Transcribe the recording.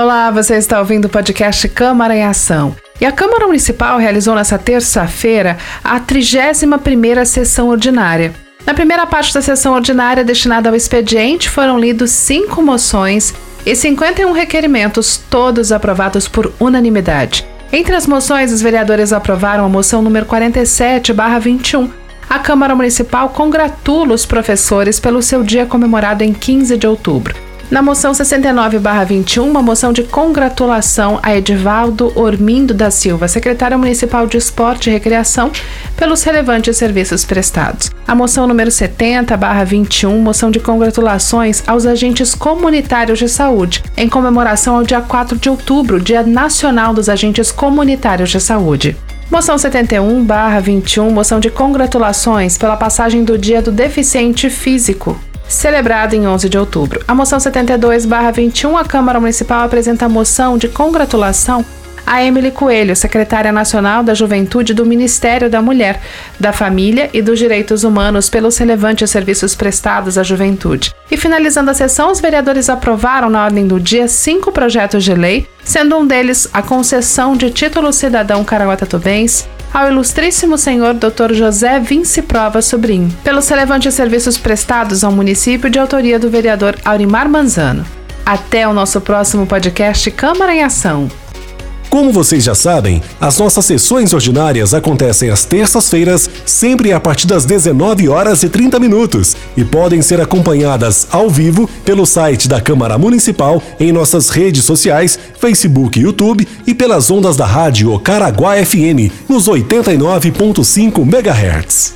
Olá, você está ouvindo o podcast Câmara em Ação. E a Câmara Municipal realizou nesta terça-feira a 31ª sessão ordinária. Na primeira parte da sessão ordinária destinada ao expediente, foram lidos cinco moções e 51 requerimentos, todos aprovados por unanimidade. Entre as moções, os vereadores aprovaram a moção número 47/21. A Câmara Municipal congratula os professores pelo seu dia comemorado em 15 de outubro. Na moção 69-21, uma moção de congratulação a Edivaldo Ormindo da Silva, secretário municipal de Esporte e Recreação, pelos relevantes serviços prestados. A moção número 70-21, moção de congratulações aos agentes comunitários de saúde, em comemoração ao dia 4 de outubro, Dia Nacional dos Agentes Comunitários de Saúde. Moção 71-21, moção de congratulações pela passagem do Dia do Deficiente Físico, celebrado em 11 de outubro. A moção 72/21, a Câmara Municipal apresenta a moção de congratulação a Emily Coelho, secretária nacional da Juventude do Ministério da Mulher, da Família e dos Direitos Humanos pelos relevantes serviços prestados à juventude. E finalizando a sessão, os vereadores aprovaram na ordem do dia cinco projetos de lei, sendo um deles a concessão de título cidadão Caraguatatubense ao ilustríssimo senhor Dr. José Vince Prova Sobrinho, pelos relevantes serviços prestados ao município de autoria do vereador Aurimar Manzano. Até o nosso próximo podcast Câmara em Ação. Como vocês já sabem, as nossas sessões ordinárias acontecem às terças-feiras, sempre a partir das 19 horas e 30 minutos, e podem ser acompanhadas ao vivo pelo site da Câmara Municipal, em nossas redes sociais, Facebook e YouTube, e pelas ondas da rádio Caraguá FM, nos 89.5 MHz.